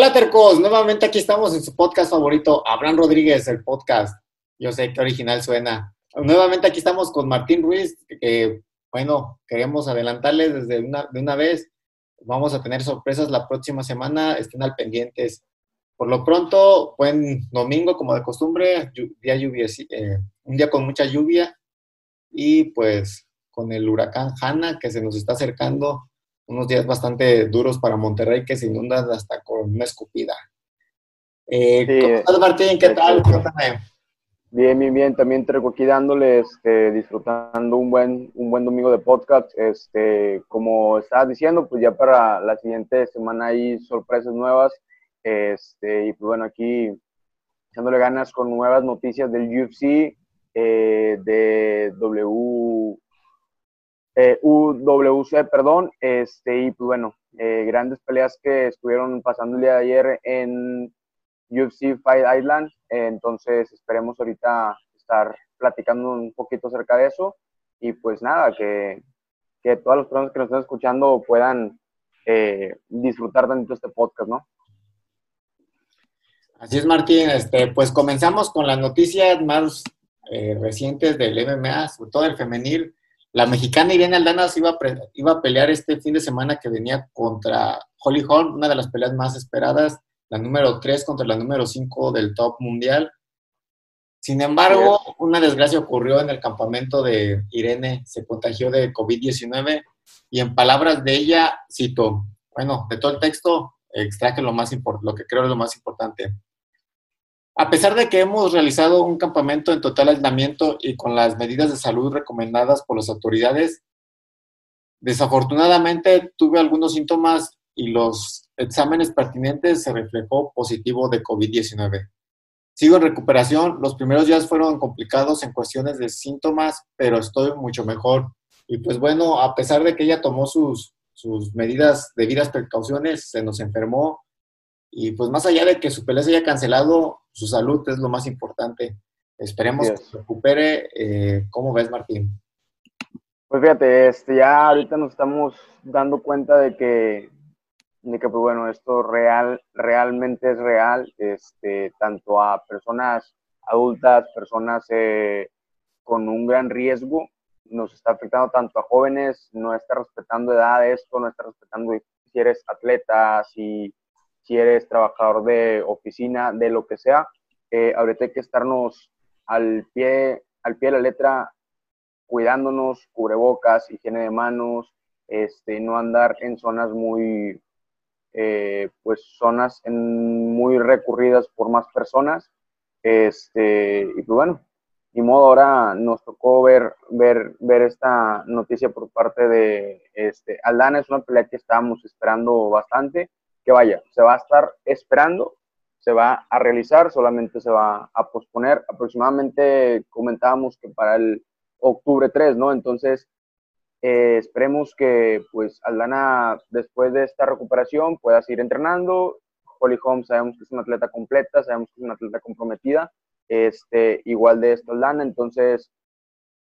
Hola Tercos, nuevamente aquí estamos en su podcast favorito, Abraham Rodríguez, el podcast. Yo sé que original suena. Nuevamente aquí estamos con Martín Ruiz, que bueno, queremos adelantarles desde una, de una vez. Vamos a tener sorpresas la próxima semana, estén al pendientes. Por lo pronto, buen domingo, como de costumbre, día lluvia, eh, un día con mucha lluvia y pues con el huracán Hanna que se nos está acercando, unos días bastante duros para Monterrey que se inundan hasta con una escupida. Eh, ¿Cómo estás, Martín? ¿Qué tal? Bien, bien, bien. También te aquí dándoles, este, disfrutando un buen, un buen domingo de podcast. Este, como estabas diciendo, pues ya para la siguiente semana hay sorpresas nuevas. Este, y pues bueno, aquí echándole ganas con nuevas noticias del UFC, eh, de W, eh, UWC, perdón, este, y pues bueno, eh, grandes peleas que estuvieron pasando el día de ayer en UFC Fight Island, entonces esperemos ahorita estar platicando un poquito acerca de eso, y pues nada, que, que todas las personas que nos están escuchando puedan eh, disfrutar de este podcast, ¿no? Así es, Martín. Este, pues comenzamos con las noticias más recientes del MMA, sobre todo el femenil. La mexicana Irene Aldana iba a, iba a pelear este fin de semana que venía contra Holly Holm, una de las peleas más esperadas, la número 3 contra la número 5 del top mundial. Sin embargo, una desgracia ocurrió en el campamento de Irene, se contagió de COVID-19 y en palabras de ella, cito, bueno, de todo el texto, extraje lo, más lo que creo es lo más importante. A pesar de que hemos realizado un campamento en total aislamiento y con las medidas de salud recomendadas por las autoridades, desafortunadamente tuve algunos síntomas y los exámenes pertinentes se reflejó positivo de COVID-19. Sigo en recuperación, los primeros días fueron complicados en cuestiones de síntomas, pero estoy mucho mejor. Y pues bueno, a pesar de que ella tomó sus, sus medidas, debidas precauciones, se nos enfermó y pues más allá de que su pelea se haya cancelado, su salud es lo más importante. Esperemos que se recupere. Eh, ¿Cómo ves, Martín? Pues fíjate, este, ya ahorita nos estamos dando cuenta de que, de que pues bueno, esto real, realmente es real, este, tanto a personas adultas, personas eh, con un gran riesgo, nos está afectando tanto a jóvenes, no está respetando edad esto, no está respetando si eres atleta, si si eres trabajador de oficina, de lo que sea, eh, ahorita hay que estarnos al pie, al pie de la letra, cuidándonos, cubrebocas, higiene de manos, este, no andar en zonas muy, eh, pues zonas muy recurridas por más personas, este, y pues bueno, y modo ahora nos tocó ver, ver, ver esta noticia por parte de este, Aldana, es una pelea que estábamos esperando bastante, que vaya, se va a estar esperando, se va a realizar, solamente se va a posponer. Aproximadamente comentábamos que para el octubre 3, ¿no? Entonces, eh, esperemos que pues Aldana después de esta recuperación pueda seguir entrenando. Holly Holmes sabemos que es una atleta completa, sabemos que es una atleta comprometida, este, igual de esto Aldana, entonces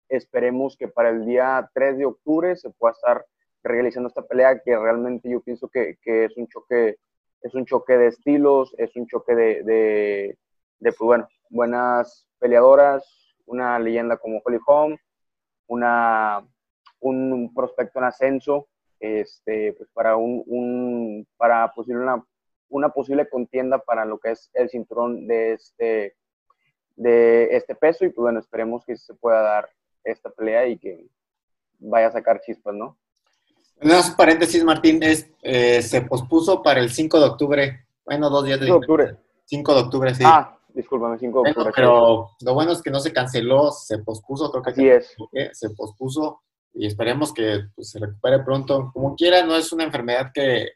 esperemos que para el día 3 de octubre se pueda estar realizando esta pelea que realmente yo pienso que, es un choque es un choque de estilos, es un choque de, de, pues bueno, buenas peleadoras, una leyenda como Holly Holm, una, un prospecto en ascenso, este, pues para, un, para posible una, una posible contienda para lo que es el cinturón de este, de este peso y pues bueno, esperemos que se pueda dar esta pelea y que vaya a sacar chispas, ¿no? Unas paréntesis, Martín, es, eh, se pospuso para el 5 de octubre. Bueno, dos días de, 5 de octubre. 5 de octubre, sí. Ah, discúlpame, 5 de octubre. pero lo bueno es que no se canceló, se pospuso, creo que Así es. se pospuso y esperemos que pues, se recupere pronto. Como quiera, no es una enfermedad que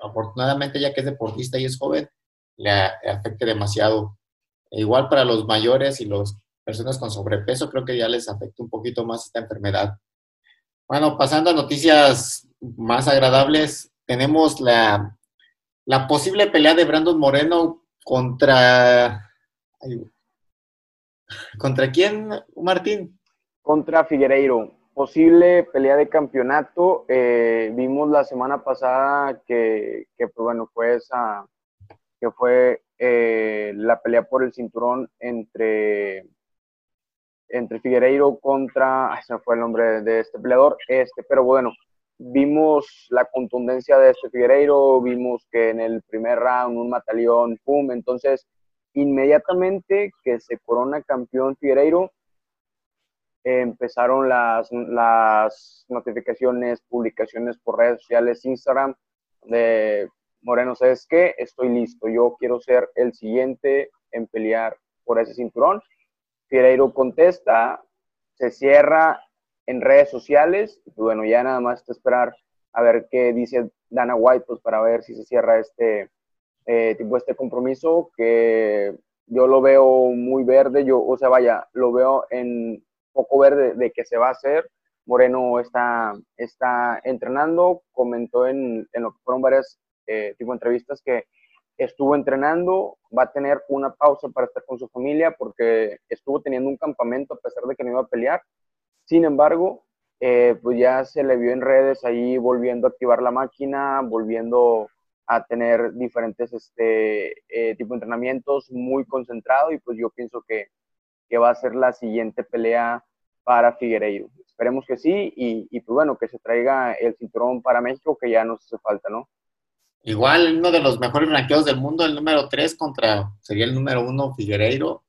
afortunadamente ya que es deportista y es joven, le afecte demasiado. E igual para los mayores y las personas con sobrepeso, creo que ya les afecta un poquito más esta enfermedad. Bueno, pasando a noticias más agradables, tenemos la, posible pelea de Brandon Moreno contra... ¿Contra quién, Martín? Contra Figueiredo. Posible pelea de campeonato. Eh, vimos la semana pasada que, que, pues bueno, fue esa, que fue eh, la pelea por el cinturón entre, entre Figueiredo contra, ay, se fue el nombre de este peleador, este, pero bueno, vimos la contundencia de este Figueiredo, vimos que en el primer round un mataleón, pum, entonces inmediatamente que se corona campeón Figueiredo, empezaron las, las notificaciones, publicaciones por redes sociales, Instagram, de Moreno, ¿sabes qué? Estoy listo, yo quiero ser el siguiente en pelear por ese cinturón. Figueiredo contesta, se cierra en redes sociales, y bueno, ya nada más está esperar a ver qué dice Dana White, pues para ver si se cierra este eh, tipo este compromiso, que yo lo veo muy verde, yo, o sea, vaya, lo veo en poco verde de que se va a hacer. Moreno está, está entrenando, comentó en, en lo que fueron varias eh, tipo entrevistas que estuvo entrenando, va a tener una pausa para estar con su familia porque estuvo teniendo un campamento a pesar de que no iba a pelear. Sin embargo, eh, pues ya se le vio en redes ahí volviendo a activar la máquina, volviendo a tener diferentes este, eh, tipo de entrenamientos, muy concentrado y pues yo pienso que, que va a ser la siguiente pelea para Figueiredo. Esperemos que sí y, y, pues bueno, que se traiga el cinturón para México que ya nos hace falta, ¿no? Igual uno de los mejores ranqueados del mundo, el número 3 contra, sería el número 1 Figueiredo.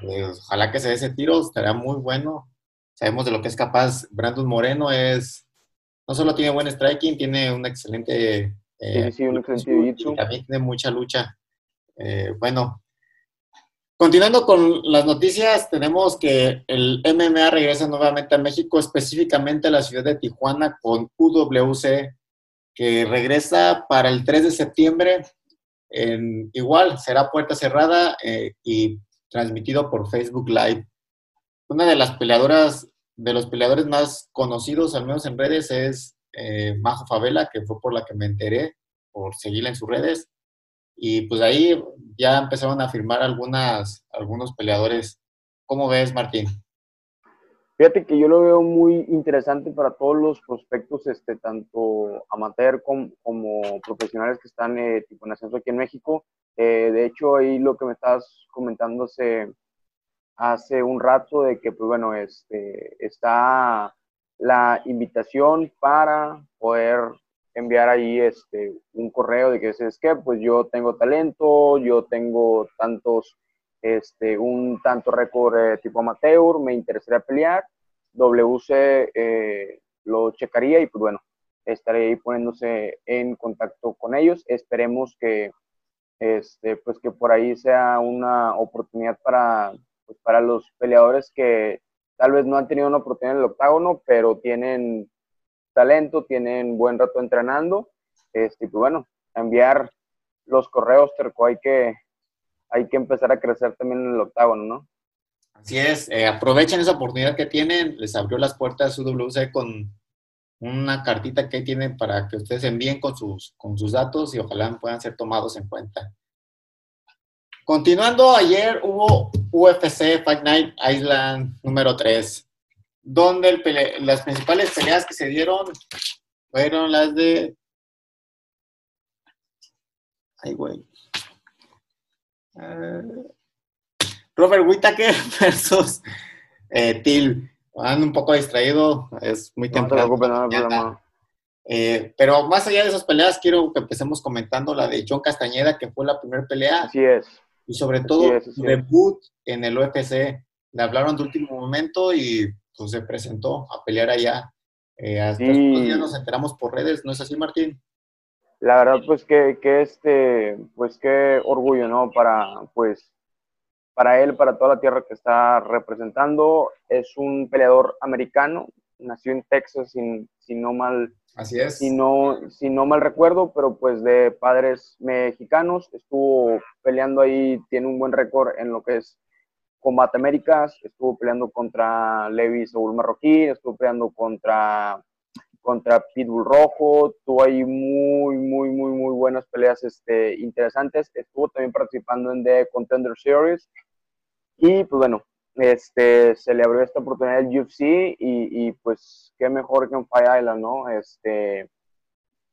Pues, ojalá que se dé ese tiro, estaría muy bueno. Sabemos de lo que es capaz. Brandon Moreno es, no solo tiene buen striking, tiene un excelente... Eh, sí, un excelente También tiene mucha lucha. Eh, bueno, continuando con las noticias, tenemos que el MMA regresa nuevamente a México, específicamente a la ciudad de Tijuana con UWC que regresa para el 3 de septiembre. En, igual, será puerta cerrada eh, y transmitido por Facebook Live. Una de las peleadoras, de los peleadores más conocidos, al menos en redes, es eh, Majo Favela, que fue por la que me enteré, por seguirla en sus redes. Y pues ahí ya empezaron a firmar algunas, algunos peleadores. ¿Cómo ves, Martín? Fíjate que yo lo veo muy interesante para todos los prospectos, este, tanto amateur como, profesionales que están eh, tipo en ascenso aquí en México. Eh, de hecho, ahí lo que me estás comentando hace, hace un rato de que, pues bueno, este, está la invitación para poder enviar ahí este, un correo de que es que pues yo tengo talento, yo tengo tantos este, un tanto récord eh, tipo amateur, me interesaría pelear. WC eh, lo checaría y pues bueno, estaré ahí poniéndose en contacto con ellos. Esperemos que, este, pues que por ahí sea una oportunidad para, pues para los peleadores que tal vez no han tenido una oportunidad en el octágono, pero tienen talento, tienen buen rato entrenando. Este, pues bueno, enviar los correos, Terco, hay que, hay que empezar a crecer también en el octágono, ¿no? Así es, eh, aprovechen esa oportunidad que tienen, les abrió las puertas UWC con una cartita que tienen para que ustedes envíen con sus, con sus datos y ojalá puedan ser tomados en cuenta. Continuando, ayer hubo UFC Fight Night Island número 3, donde las principales peleas que se dieron fueron las de... Ay, güey. Ah, Robert Whittaker versus eh, Till. Ando un poco distraído, es muy temprano. No eh, pero más allá de esas peleas, quiero que empecemos comentando la de John Castañeda, que fue la primera pelea. Así es. Y sobre todo, debut en el UFC. Le hablaron de último momento y pues se presentó a pelear allá. Eh, hasta estos días nos enteramos por redes, ¿no es así, Martín? La verdad, pues que, que este, pues qué orgullo, ¿no? Para, pues, para él, para toda la tierra que está representando. Es un peleador americano, nació en Texas, si, no mal. Así es. Si no, si no mal recuerdo, pero pues de padres mexicanos. Estuvo peleando ahí, tiene un buen récord en lo que es Combate Américas. Estuvo peleando contra Levi Saúl Marroquín, estuvo peleando contra contra Pitbull Rojo, tuvo ahí muy, muy, muy, muy buenas peleas este, interesantes. Estuvo también participando en The Contender Series. Y pues bueno, este, se le abrió esta oportunidad al UFC y, y, pues qué mejor que en Fire Island, ¿no? Este,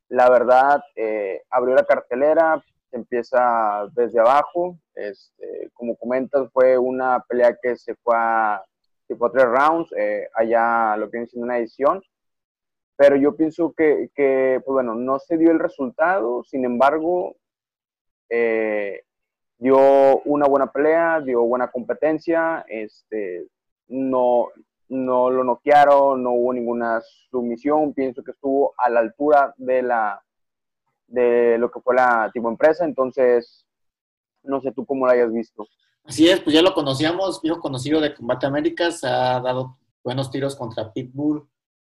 la verdad, eh, abrió la cartelera, se empieza desde abajo. Este, como comentas, fue una pelea que se fue a tipo tres rounds, eh, allá lo que viene siendo una edición. Pero yo pienso que, que, pues bueno, no se dio el resultado, sin embargo, eh, dio una buena pelea, dio buena competencia, este, no, no lo noquearon, no hubo ninguna sumisión, pienso que estuvo a la altura de la de lo que fue la tipo empresa, entonces no sé tú cómo lo hayas visto. Así es, pues ya lo conocíamos, viejo conocido de Combate Américas, ha dado buenos tiros contra Pitbull,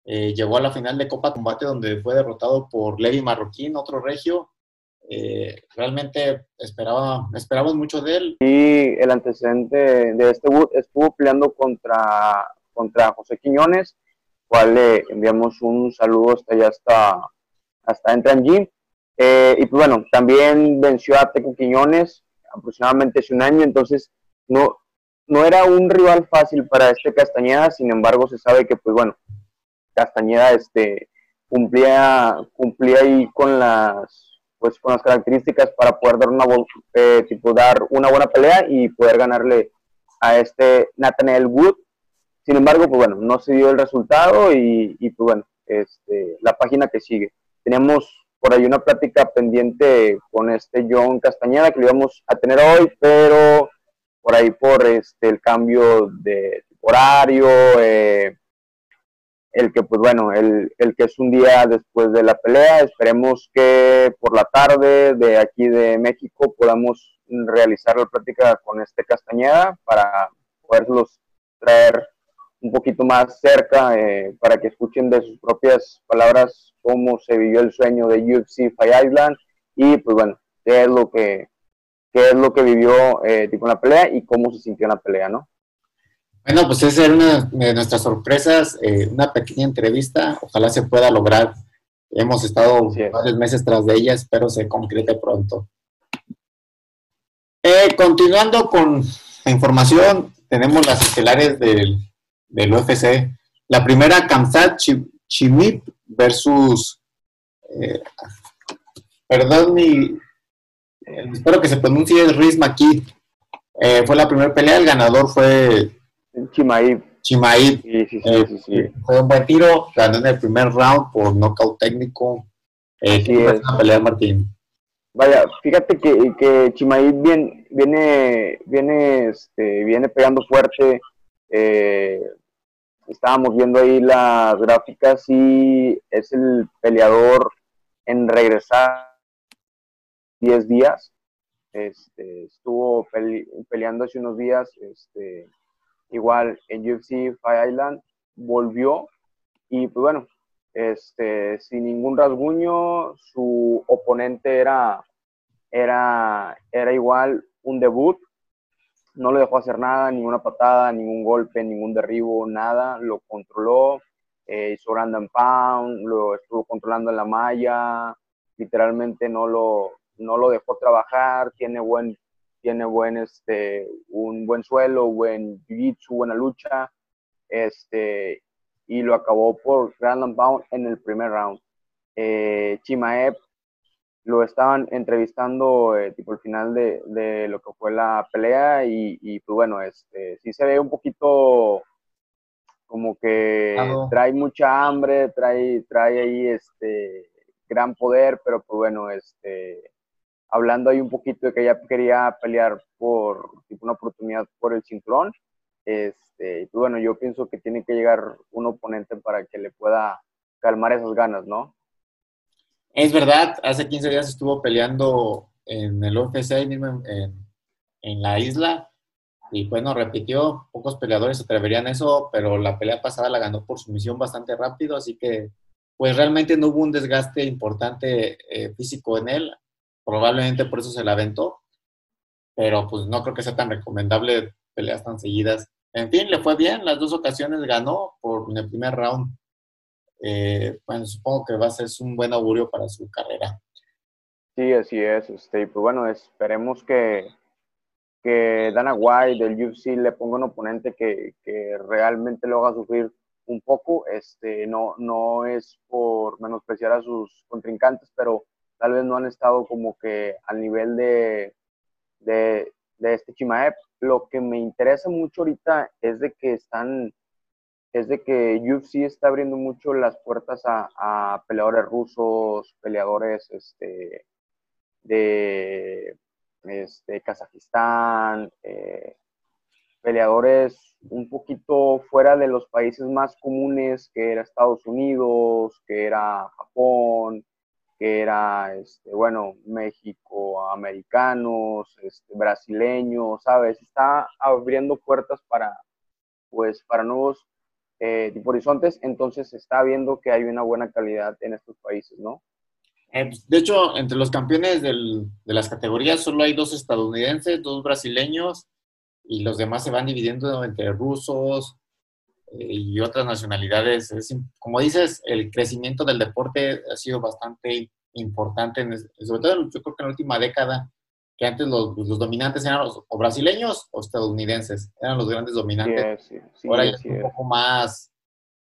eh, llegó a la final de Copa Combate donde fue derrotado por Levi Marroquín, otro regio. Eh, realmente esperaba, esperamos mucho de él. Y el antecedente de este estuvo peleando contra, contra José Quiñones, cual le enviamos un saludo hasta allá, hasta, hasta Entran Gym. Eh, y pues bueno, también venció a Teco Quiñones aproximadamente hace un año, entonces no, no era un rival fácil para este Castañeda, sin embargo se sabe que pues bueno, Castañeda este, cumplía, cumplía ahí con las pues con las características para poder dar una eh, tipo dar una buena pelea y poder ganarle a este Nathaniel Wood. Sin embargo, pues bueno, no se dio el resultado y, y pues bueno, este, la página que sigue. Tenemos por ahí una plática pendiente con este John Castañeda que lo íbamos a tener hoy, pero por ahí por este el cambio de horario, eh, el que pues bueno, el, el, que es un día después de la pelea, esperemos que por la tarde de aquí de México podamos realizar la plática con este Castañeda para poderlos traer un poquito más cerca eh, para que escuchen de sus propias palabras cómo se vivió el sueño de UFC Fight Island y pues bueno, qué es lo que, qué es lo que vivió eh, tipo en la pelea y cómo se sintió en la pelea, ¿no? Bueno, pues esa era una de nuestras sorpresas, eh, una pequeña entrevista, ojalá se pueda lograr. Hemos estado varios meses tras de ella, espero se concrete pronto. continuando con la información, tenemos las estelares del del UFC. La primera, Kamsat Chimip versus, eh, perdón, mi, eh, espero que se pronuncie Riz Maki. Eh, fue la primera pelea, el ganador fue Chimaib. Chimaib. Sí, sí, sí, sí, Fue un buen tiro, ganó en el primer round por nocaut técnico. Eh, ¿Qué es una pelea, Martín? Vaya, fíjate que, que Chimaib viene, viene, viene, este, viene pegando fuerte. Eh, estábamos viendo ahí las gráficas y es el peleador en regresar 10 días. Este, estuvo peleando hace unos días, este, igual en UFC Fight Island, volvió y pues bueno, este, sin ningún rasguño, su oponente era, era, era igual un debut, no le dejó hacer nada, ninguna patada, ningún golpe, ningún derribo, nada, lo controló, eh, hizo and pound, lo estuvo controlando en la malla, literalmente no lo, no lo dejó trabajar, tiene buen, tiene buen, este, un buen suelo, buen jiu-jitsu, buena lucha, este, y lo acabó por ground and pound en el primer round. Eh, Chimaev lo estaban entrevistando eh, tipo al final de, de, lo que fue la pelea y, y, pues bueno, este, sí se ve un poquito como que trae mucha hambre, trae, trae ahí este gran poder, pero pues bueno, este, hablando ahí un poquito de que ella quería pelear por tipo una oportunidad por el cinturón, este, pues bueno, yo pienso que tiene que llegar un oponente para que le pueda calmar esas ganas, ¿no? Es verdad, hace 15 días estuvo peleando en el UFC mismo en, en, la isla y bueno, repitió, pocos peleadores se atreverían a eso, pero la pelea pasada la ganó por sumisión bastante rápido, así que pues realmente no hubo un desgaste importante eh, físico en él, probablemente por eso se la aventó, pero pues no creo que sea tan recomendable peleas tan seguidas. En fin, le fue bien, las dos ocasiones ganó por en el primer round eh, bueno, supongo que va a ser un buen augurio para su carrera. Sí, así es. Este, pues bueno, esperemos que, que Dana White del UFC le ponga un oponente que, que, realmente lo haga sufrir un poco. Este, no, no es por menospreciar a sus contrincantes, pero tal vez no han estado como que al nivel de, de, este Chimaev. Lo que me interesa mucho ahorita es de que están, es de que UFC está abriendo mucho las puertas a, peleadores rusos, peleadores este, de este, Kazajistán, eh, peleadores un poquito fuera de los países más comunes, que era Estados Unidos, que era Japón, que era, este, bueno, México, americanos, este, brasileños, ¿sabes? Está abriendo puertas para, pues, para nuevos eh, horizontes, entonces está viendo que hay una buena calidad en estos países, ¿no? Eh, de hecho, entre los campeones del, de las categorías solo hay dos estadounidenses, dos brasileños y los demás se van dividiendo entre rusos y otras nacionalidades. como dices, el crecimiento del deporte ha sido bastante importante, sobre todo yo creo que en la última década, que antes los, los dominantes eran los, o brasileños o estadounidenses, eran los grandes dominantes. Ahora ya es un poco más,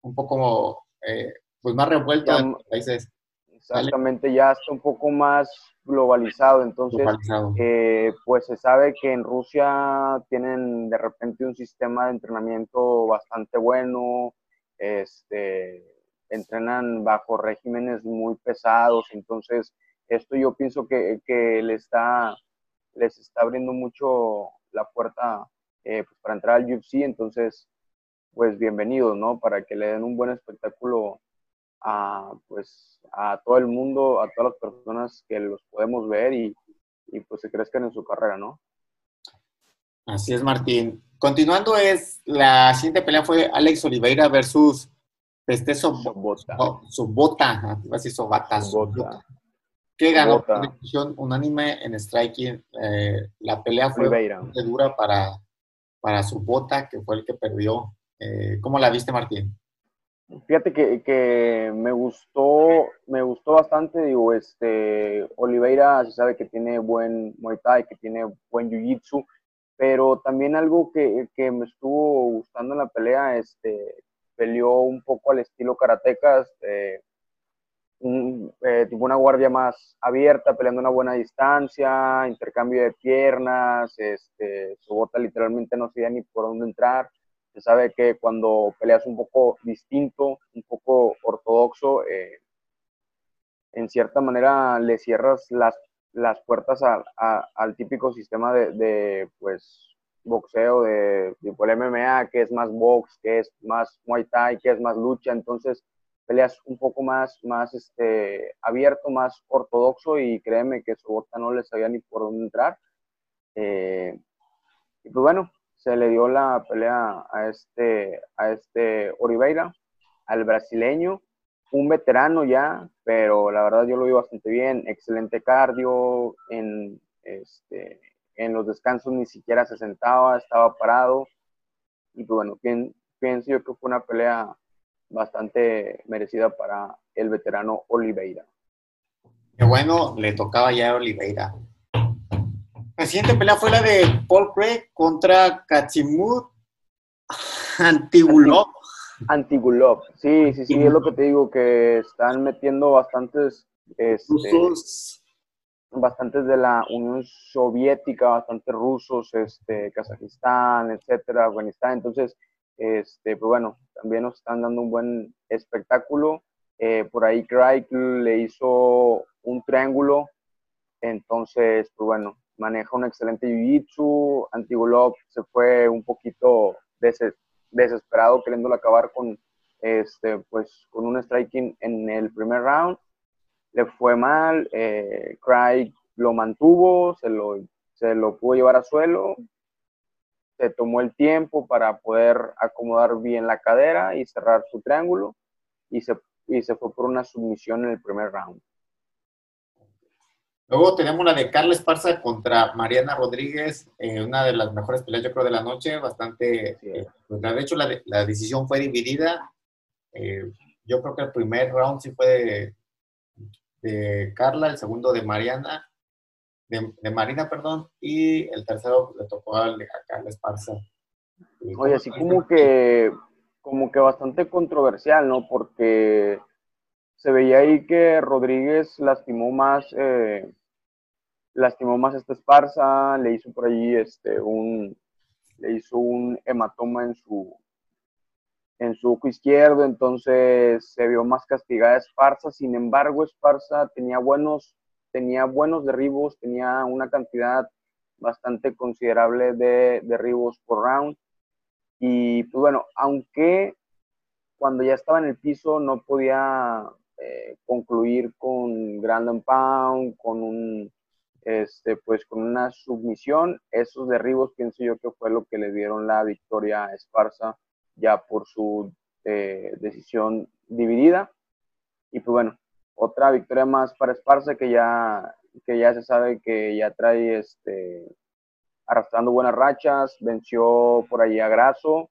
un poco, eh, pues más revuelto en países. Exactamente, ya está un poco más globalizado. Entonces, eh, pues se sabe que en Rusia tienen de repente un sistema de entrenamiento bastante bueno, este, entrenan bajo regímenes muy pesados. Entonces, esto yo pienso que, que le está, les está abriendo mucho la puerta eh, pues, para entrar al UFC. Entonces, pues bienvenidos, ¿no? Para que le den un buen espectáculo a, pues, a todo el mundo, a todas las personas que los podemos ver y, y pues se crezcan en su carrera, ¿no? Así es, Martín. Continuando es, la siguiente pelea fue Alex Oliveira versus Peste Sobota. Sobota, así Sobata. Sobota. Que ganó por decisión unánime en striking. Eh, la pelea fue dura para, para Sobota, que fue el que perdió. Eh, ¿Cómo la viste, Martín? Fíjate que, me gustó, me gustó bastante, digo, este, Oliveira se sabe que tiene buen Muay Thai, que tiene buen Jiu-Jitsu, pero también algo que, me estuvo gustando en la pelea, este, peleó un poco al estilo karatecas, eh, eh, una guardia más abierta, peleando a una buena distancia, intercambio de piernas, este, su bota literalmente no sabía ni por dónde entrar, se sabe que cuando peleas un poco distinto, un poco ortodoxo, eh, en cierta manera le cierras las, las puertas al típico sistema de, pues, boxeo, de tipo el MMA, que es más box, que es más Muay Thai, que es más lucha, entonces peleas un poco más, más este, abierto, más ortodoxo y créeme que su bota no le sabía ni por dónde entrar. Eh, y pues bueno, se le dio la pelea a este, a este Oliveira, al brasileño, un veterano ya, pero la verdad yo lo vi bastante bien, excelente cardio, en, este, en los descansos ni siquiera se sentaba, estaba parado, y pues bueno, pienso yo que fue una pelea bastante merecida para el veterano Oliveira. Qué bueno, le tocaba ya a Oliveira. La siguiente pelea fue la de Paul Craig contra Katsimut Antigulov. Antigulov, sí, sí, sí, es lo que te digo, que están metiendo bastantes, este, bastantes de la Unión Soviética, bastantes rusos, este, Kazajistán, etcétera, Afganistán, entonces, este, pues bueno, también nos están dando un buen espectáculo. Eh, por ahí Craig le hizo un triángulo, entonces, pues bueno, maneja un excelente jiu-jitsu. Antigulov se fue un poquito desesperado queriéndolo acabar con, este, pues, con un striking en el primer round. Le fue mal, eh, Craig lo mantuvo, se lo, se lo pudo llevar a suelo, se tomó el tiempo para poder acomodar bien la cadera y cerrar su triángulo y se, y se fue por una submisión en el primer round. Luego tenemos la de Carla Esparza contra Mariana Rodríguez, eh, una de las mejores peleas, yo creo, de la noche, bastante... Eh, pues, de hecho, la, decisión fue dividida. Eh, yo creo que el primer round sí fue de, Carla, el segundo de Mariana, de, Marina, perdón, y el tercero le tocó a, Carla Esparza. Oye, así como que, como que bastante controversial, ¿no? Porque se veía ahí que Rodríguez lastimó más, eh, lastimó más esta Esparza, le hizo por ahí este, un, le hizo un hematoma en su, en su ojo izquierdo, entonces se vio más castigada Esparza. Sin embargo, Esparza tenía buenos, tenía buenos derribos, tenía una cantidad bastante considerable de derribos por round. Y pues bueno, aunque cuando ya estaba en el piso no podía eh, concluir con Grand and Pound, con un este, pues con una submisión, esos derribos pienso yo que fue lo que le dieron la victoria a Esparza ya por su eh, decisión dividida. Y pues bueno, otra victoria más para Esparza que ya, que ya se sabe que ya trae este, arrastrando buenas rachas, venció por ahí a Graso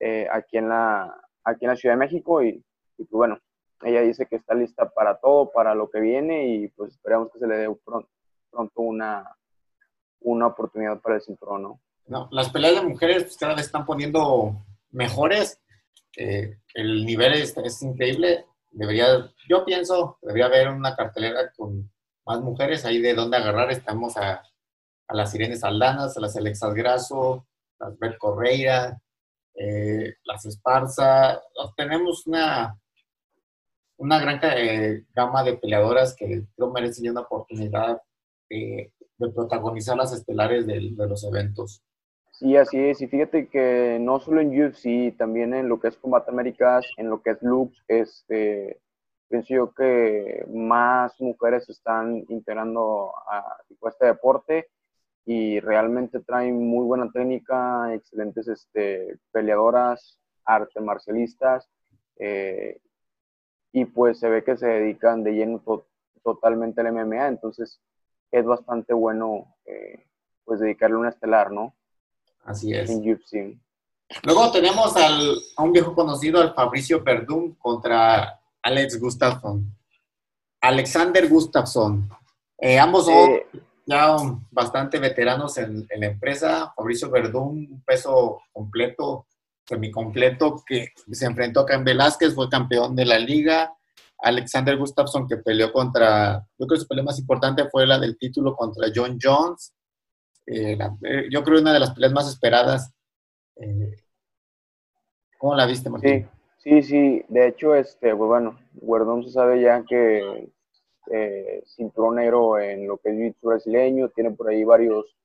eh, aquí, en la, aquí en la Ciudad de México. Y, y, pues bueno, ella dice que está lista para todo, para lo que viene y pues esperamos que se le dé pronto, pronto una, una oportunidad para el cinturón, ¿no? Las peleas de mujeres pues, cada vez están poniendo mejores. Eh, el nivel es, increíble. Debería, yo pienso, debería haber una cartelera con más mujeres ahí de dónde agarrar. Estamos a, a las Sirenes Aldanas, a las Alexas Graso, las Bert Correira, eh, las Esparza. Tenemos una, una gran eh, gama de peleadoras que creo merecen una oportunidad de protagonizar las estelares de, los eventos. Sí, así es. Y fíjate que no solo en UFC, también en lo que es Combat Américas, en lo que es Lux, este, pienso yo que más mujeres están integrando a este deporte y realmente traen muy buena técnica, excelentes este, peleadoras, arte marcialistas, eh, y pues se ve que se dedican de lleno totalmente al MMA, entonces es bastante bueno eh, pues dedicarle una estelar, ¿no? Así es. En Luego tenemos al, a un viejo conocido, al Fabricio Verdún, contra Alex Gustafsson. Alexander Gustafsson. Eh, ambos son eh, ya bastante veteranos en, la empresa. Fabricio Verdún, un peso completo, semicompleto, que se enfrentó a Cain Velázquez, fue campeón de la liga. Alexander Gustafsson, que peleó contra, yo creo que su pelea más importante fue la del título contra John Jones. Eh, eh, yo creo una de las peleas más esperadas. Eh, ¿Cómo la viste, Martín? Sí, sí, sí. De hecho, este, pues bueno, Verdún se sabe ya que cinturón en lo que es jiu-jitsu brasileño, tiene por ahí varios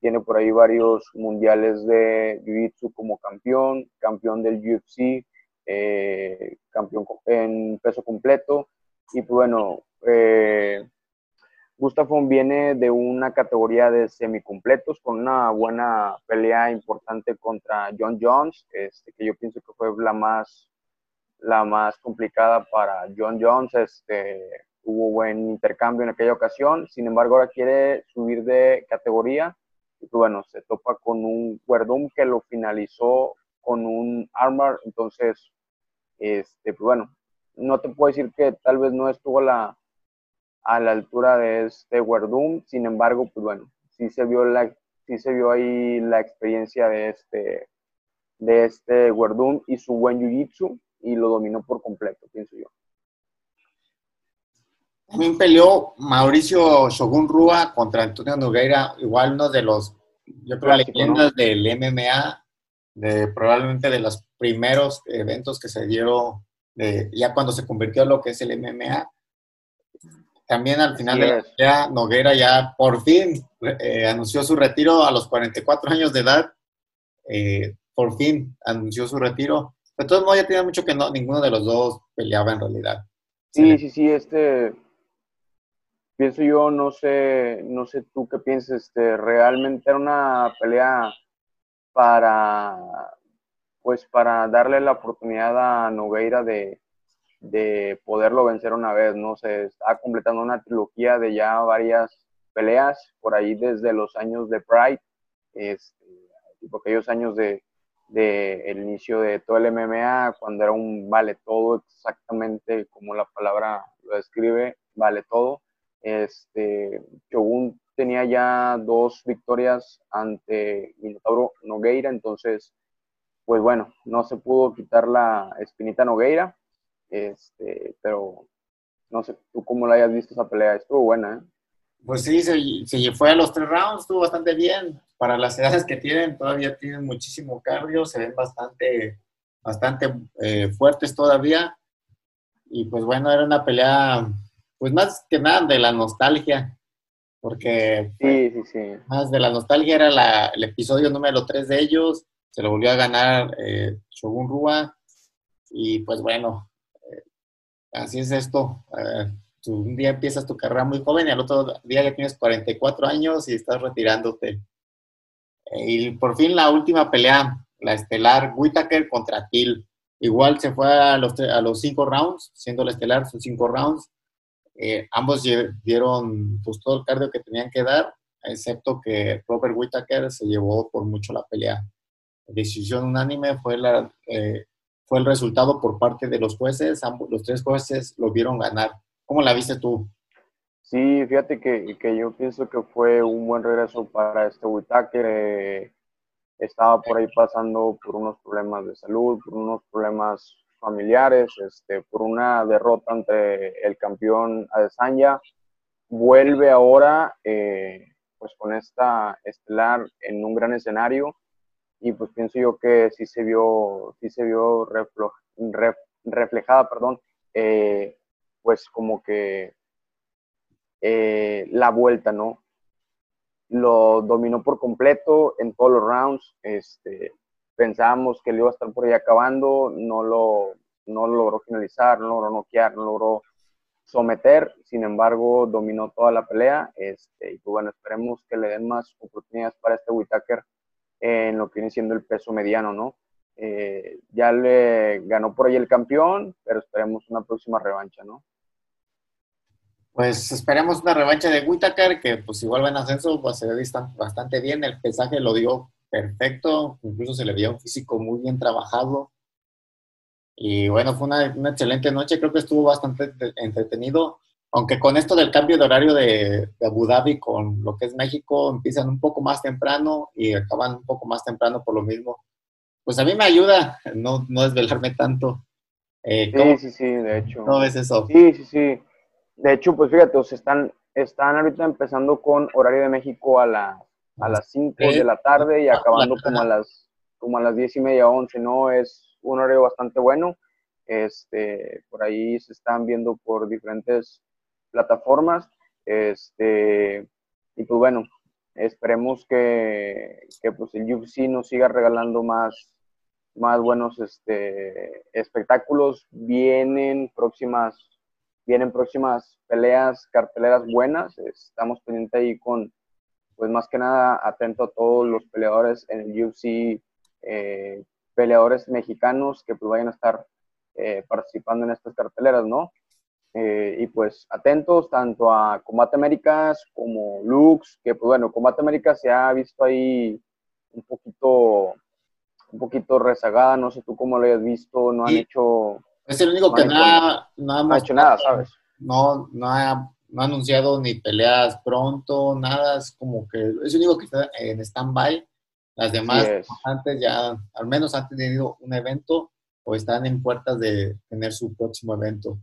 tiene por ahí varios mundiales de jiu-jitsu como campeón, campeón del UFC, eh, campeón en peso completo. Y pues bueno, eh, viene de una categoría de semicompletos con una buena pelea importante contra John Jones, este, que yo pienso que fue la más, la más complicada para John Jones. Este, hubo buen intercambio en aquella ocasión, sin embargo ahora quiere subir de categoría y pues bueno, se topa con un Verdum que lo finalizó con un Armor, entonces, este, pues bueno, no te puedo decir que tal vez no estuvo a la, a la altura de este Verdum, sin embargo, pues bueno, sí se vio la, sí se vio ahí la experiencia de este, de este Verdum y su buen Jiu-Jitsu y lo dominó por completo, pienso yo. También peleó Mauricio Shogun Rua contra Antonio Nogueira, igual uno de los, yo creo, leyendas del MMA, de probablemente de los primeros eventos que se dieron ya cuando se convirtió en lo que es el MMA. También al final de la pelea, Nogueira ya por fin eh, anunció su retiro a los 44 años de edad. Eh, por fin anunció su retiro. De todos modos, ya tenía mucho que no, ninguno de los dos peleaba en realidad. Sí, sí, sí, este pienso yo, no sé, no sé tú qué piensas, este, realmente era una pelea para, pues para darle la oportunidad a Nogueira de, de poderlo vencer una vez, ¿no? Se está completando una trilogía de ya varias peleas, por ahí desde los años de Pride, este, tipo aquellos años de, de el inicio de todo el MMA, cuando era un vale todo, exactamente como la palabra lo describe, vale todo. Este, Shogun tenía ya dos victorias ante Minotauro Nogueira, entonces, pues bueno, no se pudo quitar la espinita Nogueira, este, pero No sé tú cómo la hayas visto esa pelea, estuvo buena, ¿eh? Pues sí, se, fue a los tres rounds, estuvo bastante bien. Para las edades que tienen, todavía tienen muchísimo cardio, se ven bastante, bastante eh, fuertes todavía. Y pues bueno, era una pelea, pues más que nada de la nostalgia, porque sí, sí, sí. más de la nostalgia era el episodio número 3 de ellos, se lo volvió a ganar eh, Shogun Rua, y pues bueno, eh, así es esto. Eh, un día empiezas tu carrera muy joven y al otro día ya tienes 44 años y estás retirándote. y por fin la última pelea, la estelar Whitaker contra Till. Igual se fue a los, a los cinco rounds, siendo la estelar sus cinco rounds. Eh, ambos dieron pues, todo el cardio que tenían que dar, excepto que Robert Whittaker se llevó por mucho la pelea. decisión unánime fue, la, eh, fue el resultado por parte de los jueces. Ambos, los tres jueces lo vieron ganar. ¿Cómo la viste tú? Sí, fíjate que, que yo pienso que fue un buen regreso para este Whittaker. Eh, estaba por ahí pasando por unos problemas de salud, por unos problemas familiares, este, por una derrota entre el campeón Adesanya. Vuelve ahora eh, pues con esta estelar en un gran escenario y pues pienso yo que sí se vio, sí se vio reflejada, perdón, eh, pues como que eh, la vuelta, ¿no? Lo dominó por completo en todos los rounds. Este, pensábamos que le iba a estar por ahí acabando, no lo, no logró finalizar, no logró noquear, no logró someter, sin embargo dominó toda la pelea, este, y pues bueno, esperemos que le den más oportunidades para este Whitaker en lo que viene siendo el peso mediano, ¿no? Eh, ya le ganó por ahí el campeón, pero esperemos una próxima revancha, ¿no? Pues esperemos una revancha de Whitaker, que pues igual va en ascenso, pues se ve bastante bien, el pesaje lo dio perfecto, incluso se le vio un físico muy bien trabajado. Y bueno, fue una, una, excelente noche, creo que estuvo bastante entretenido, aunque con esto del cambio de horario de, de, Abu Dhabi con lo que es México, empiezan un poco más temprano y acaban un poco más temprano por lo mismo. Pues a mí me ayuda no, no desvelarme tanto. Eh, sí, sí, sí, de hecho. ¿Cómo ves eso? Sí, sí, sí. De hecho, pues fíjate, están, están ahorita empezando con horario de México a la a las 5 de la tarde y acabando como a las como a las 10 y media, 11, ¿no? Es un horario bastante bueno. Este, por ahí se están viendo por diferentes plataformas. Este, y pues bueno, esperemos que, que pues el UFC nos siga regalando más, más buenos este, espectáculos. Vienen próximas, vienen próximas peleas, carteleras buenas. Estamos pendientes ahí con pues más que nada atento a todos los peleadores en el UFC, eh, peleadores mexicanos que pues vayan a estar eh, participando en estas carteleras, ¿no? Eh, y pues atentos tanto a Combate Américas como Lux, que pues bueno, Combate América se ha visto ahí un poquito, un poquito rezagada, no sé tú cómo lo hayas visto, no han hecho... Es el único que no ha, no ha hecho nada, ¿sabes? No, no ha no ha anunciado ni peleas pronto, nada, es como que es el único que está en stand-by. Las demás, antes ya, al menos han tenido un evento o están en puertas de tener su próximo evento.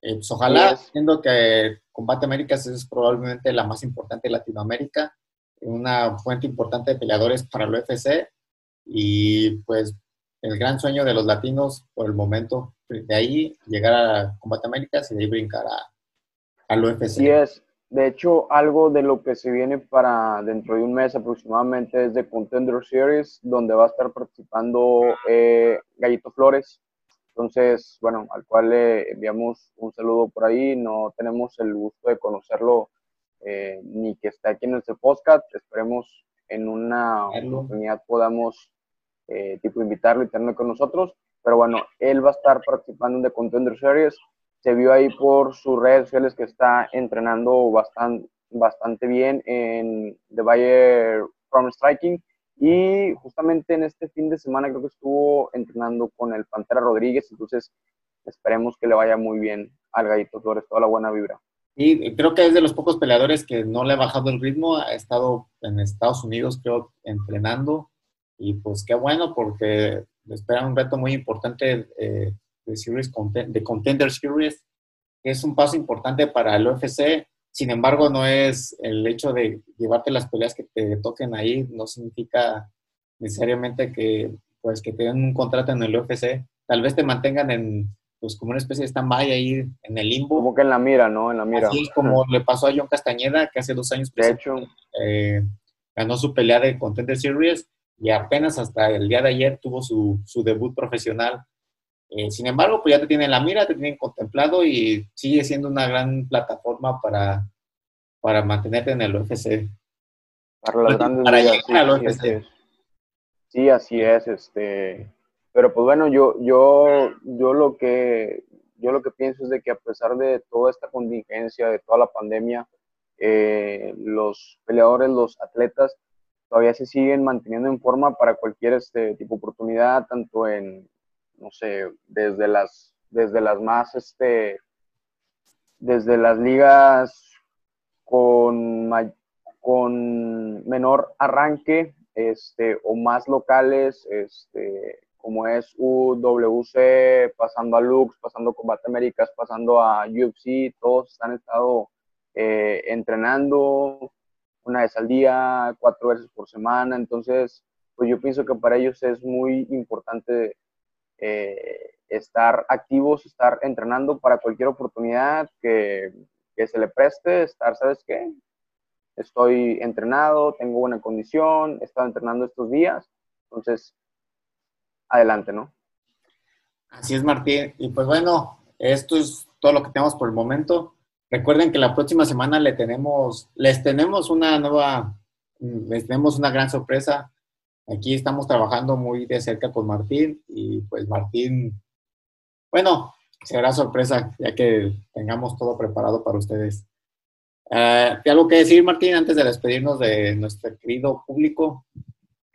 Eh, pues ojalá, siendo que Combate Américas es probablemente la más importante de Latinoamérica, una fuente importante de peleadores para el UFC y pues el gran sueño de los latinos por el momento, de ahí llegar a Combate Américas y de ahí brincar a, al UFC. Sí es. De hecho, algo de lo que se viene para dentro de un mes aproximadamente es de Contender Series, donde va a estar participando eh, Gallito Flores. Entonces, bueno, al cual le enviamos un saludo por ahí. No tenemos el gusto de conocerlo eh, ni que esté aquí en este podcast. Esperemos en una oportunidad podamos eh, tipo invitarlo y tenerlo con nosotros. Pero bueno, él va a estar participando en The Contender Series se vio ahí por sus redes sociales que está entrenando bastante, bastante bien en The Bayer From Striking y justamente en este fin de semana creo que estuvo entrenando con el Pantera Rodríguez, entonces esperemos que le vaya muy bien al Gallito Flores, toda la buena vibra. Y creo que es de los pocos peleadores que no le ha bajado el ritmo, ha estado en Estados Unidos creo entrenando y pues qué bueno porque espera un reto muy importante eh, de, series, de Contender Series. es un paso importante para el UFC. Sin embargo, no es el hecho de llevarte las peleas que te toquen ahí, no significa necesariamente que, pues, que te den un contrato en el UFC. Tal vez te mantengan en, pues, como una especie de stand-by ahí en el limbo. Como que en la mira, ¿no? En la mira. Así es como le pasó a John Castañeda, que hace dos años de hecho, eh, ganó su pelea de Contender Series y apenas hasta el día de ayer tuvo su, su debut profesional eh, sin embargo, pues ya te tienen la mira, te tienen contemplado y sigue siendo una gran plataforma para, para mantenerte en el UFC. Para las grandes para llegar al UFC. Sí, así es, este, pero pues bueno, yo, yo, yo lo que yo lo que pienso es de que a pesar de toda esta contingencia, de toda la pandemia, eh, los peleadores, los atletas, todavía se siguen manteniendo en forma para cualquier este tipo de oportunidad, tanto en, no sé, desde las, desde las más, este, desde las ligas con, con menor arranque, este, o más locales, este, como es UWC, pasando a Lux, pasando a Combate Américas, pasando a UFC, todos han estado eh, entrenando una vez al día, cuatro veces por semana, entonces, pues yo pienso que para ellos es muy importante eh, estar activos, estar entrenando para cualquier oportunidad que, se le preste, estar, ¿sabes qué? Estoy entrenado, tengo buena condición, he estado entrenando estos días, entonces, adelante, ¿no? Así es, Martín. Y pues bueno, esto es todo lo que tenemos por el momento. Recuerden que la próxima semana le tenemos, les tenemos una nueva, les tenemos una gran sorpresa. Aquí estamos trabajando muy de cerca con Martín y pues Martín, bueno, será sorpresa ya que tengamos todo preparado para ustedes. Uh, algo que decir, Martín, antes de despedirnos de nuestro querido público?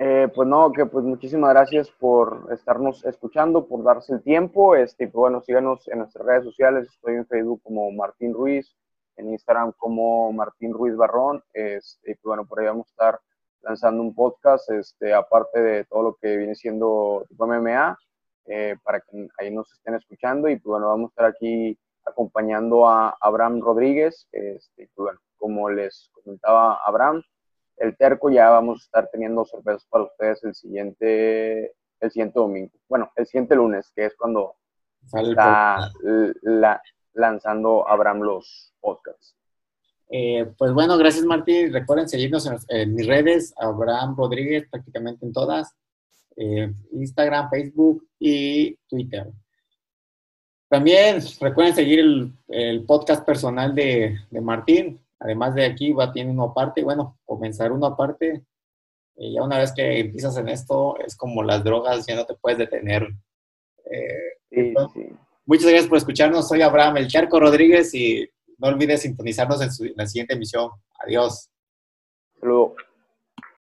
Eh, pues no, que pues muchísimas gracias por estarnos escuchando, por darse el tiempo. Este, pues bueno, síganos en nuestras redes sociales. Estoy en Facebook como Martín Ruiz, en Instagram como Martín Ruiz Barrón. Este, pues bueno, por ahí vamos a estar lanzando un podcast, este, aparte de todo lo que viene siendo tipo MMA, eh, para que ahí nos estén escuchando. Y pues bueno, vamos a estar aquí acompañando a Abraham Rodríguez. Este, pues bueno, como les comentaba Abraham, el terco ya vamos a estar teniendo sorpresas para ustedes el siguiente, el siguiente domingo. Bueno, el siguiente lunes, que es cuando está la, lanzando Abraham los podcasts. Eh, pues bueno, gracias Martín. Recuerden seguirnos en, mis redes, Abraham Rodríguez, prácticamente en todas, eh, Instagram, Facebook y Twitter. También recuerden seguir el, podcast personal de, Martín. Además de aquí va tiene uno aparte, bueno, comenzar uno aparte. Y ya una vez que empiezas en esto, es como las drogas, ya no te puedes detener. Eh, muchas gracias por escucharnos. Soy Abraham El Charco Rodríguez y no olvides sintonizarnos en, la siguiente emisión. Adiós. Saludos.